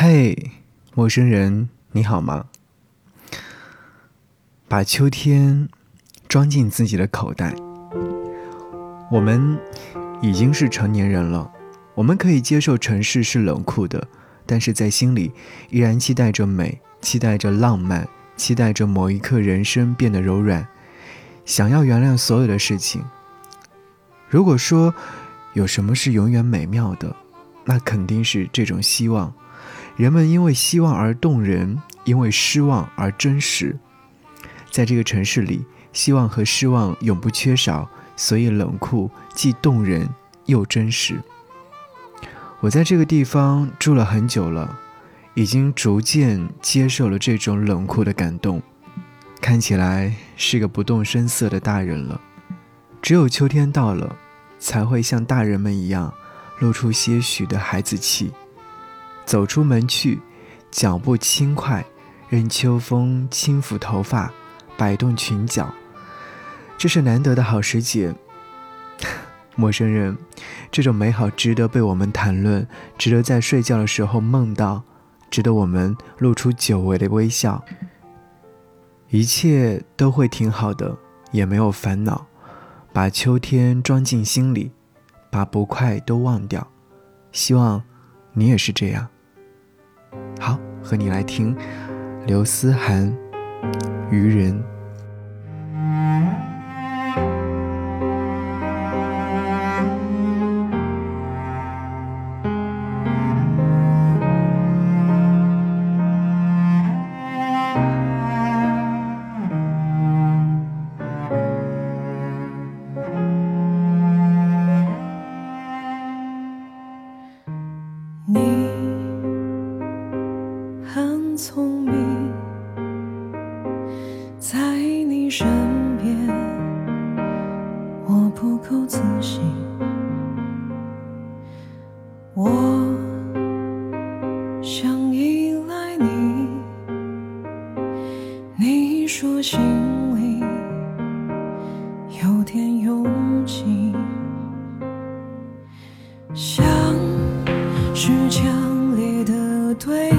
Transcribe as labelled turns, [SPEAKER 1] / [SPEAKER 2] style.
[SPEAKER 1] 嘿，陌生人，你好吗？把秋天装进自己的口袋。我们已经是成年人了，我们可以接受城市是冷酷的，但是在心里依然期待着美，期待着浪漫，期待着某一刻人生变得柔软，想要原谅所有的事情。如果说有什么是永远美妙的，那肯定是这种希望。人们因为希望而动人，因为失望而真实。在这个城市里，希望和失望永不缺少，所以冷酷既动人又真实。我在这个地方住了很久了，已经逐渐接受了这种冷酷的感动，看起来是个不动声色的大人了。只有秋天到了，才会像大人们一样，露出些许的孩子气。走出门去，脚步轻快，任秋风轻抚头发，摆动裙角。这是难得的好时节。陌生人，这种美好值得被我们谈论，值得在睡觉的时候梦到，值得我们露出久违的微笑。一切都会挺好的，也没有烦恼。把秋天装进心里，把不快都忘掉。希望你也是这样。好，和你来听刘思涵《愚人》。
[SPEAKER 2] 够自信。我想依赖你，你说心里有点拥挤，像是强烈的对